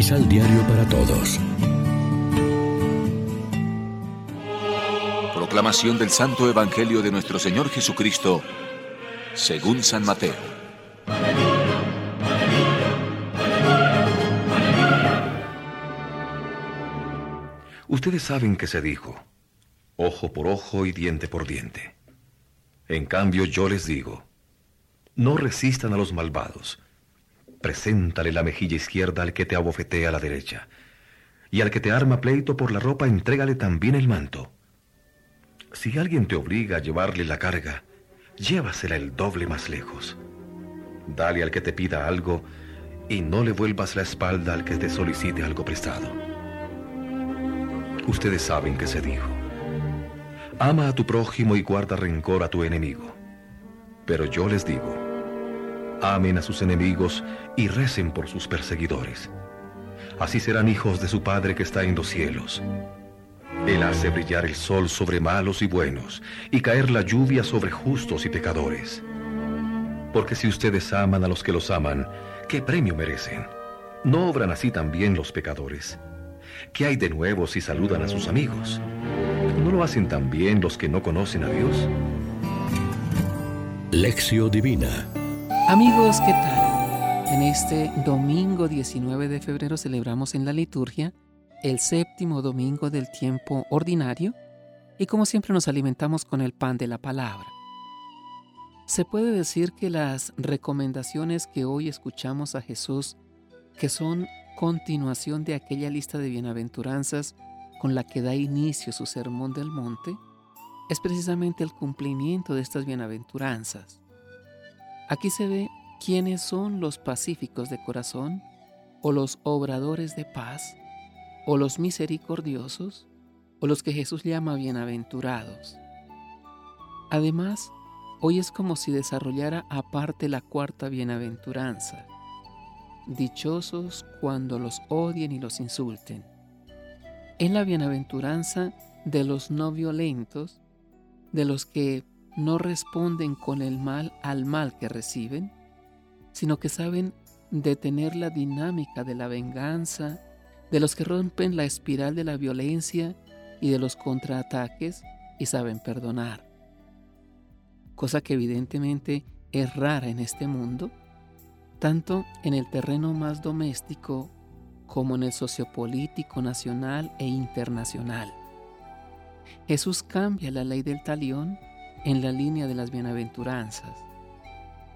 Misal Diario para Todos. Proclamación del Santo Evangelio de nuestro Señor Jesucristo, según San Mateo. Ustedes saben que se dijo, ojo por ojo y diente por diente. En cambio yo les digo, no resistan a los malvados. Preséntale la mejilla izquierda al que te abofetea a la derecha. Y al que te arma pleito por la ropa, entrégale también el manto. Si alguien te obliga a llevarle la carga, llévasela el doble más lejos. Dale al que te pida algo y no le vuelvas la espalda al que te solicite algo prestado. Ustedes saben que se dijo. Ama a tu prójimo y guarda rencor a tu enemigo. Pero yo les digo, amen a sus enemigos y recen por sus perseguidores. Así serán hijos de su Padre que está en los cielos. Él hace brillar el sol sobre malos y buenos y caer la lluvia sobre justos y pecadores. Porque si ustedes aman a los que los aman, ¿qué premio merecen? ¿No obran así también los pecadores? ¿Qué hay de nuevo si saludan a sus amigos? ¿No lo hacen también los que no conocen a Dios? Lección Divina Amigos, ¿qué tal? En este domingo 19 de febrero celebramos en la liturgia el séptimo domingo del tiempo ordinario y como siempre nos alimentamos con el pan de la palabra. Se puede decir que las recomendaciones que hoy escuchamos a Jesús, que son continuación de aquella lista de bienaventuranzas con la que da inicio su sermón del monte, es precisamente el cumplimiento de estas bienaventuranzas. Aquí se ve quiénes son los pacíficos de corazón o los obradores de paz o los misericordiosos, o los que Jesús llama bienaventurados. Además, hoy es como si desarrollara aparte la cuarta bienaventuranza. Dichosos cuando los odien y los insulten. Es la bienaventuranza de los no violentos, de los que no responden con el mal al mal que reciben, sino que saben detener la dinámica de la venganza de los que rompen la espiral de la violencia y de los contraataques y saben perdonar. Cosa que evidentemente es rara en este mundo, tanto en el terreno más doméstico como en el sociopolítico nacional e internacional. Jesús cambia la ley del talión en la línea de las bienaventuranzas.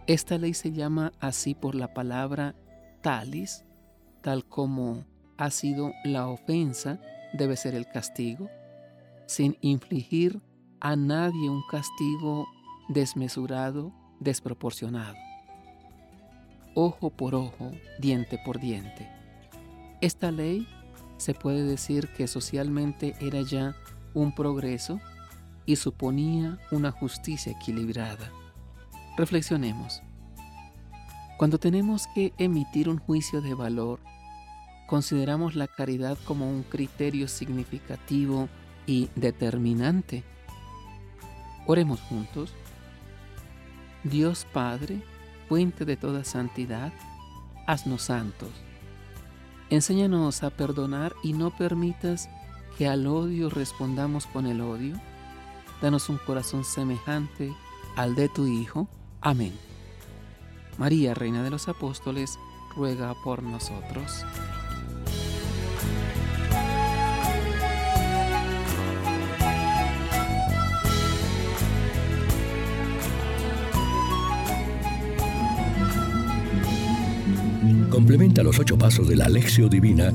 Esta ley se llama así por la palabra talis, tal como ha sido la ofensa, debe ser el castigo, sin infligir a nadie un castigo desmesurado, desproporcionado. Ojo por ojo, diente por diente. Esta ley se puede decir que socialmente era ya un progreso y suponía una justicia equilibrada. Reflexionemos. Cuando tenemos que emitir un juicio de valor consideramos la caridad como un criterio significativo y determinante. Oremos juntos. Dios Padre, fuente de toda santidad, haznos santos. Enséñanos a perdonar y no permitas que al odio respondamos con el odio. Danos un corazón semejante al de tu Hijo. Amén. María, Reina de los Apóstoles, ruega por nosotros. Complementa los ocho pasos de la Alexio Divina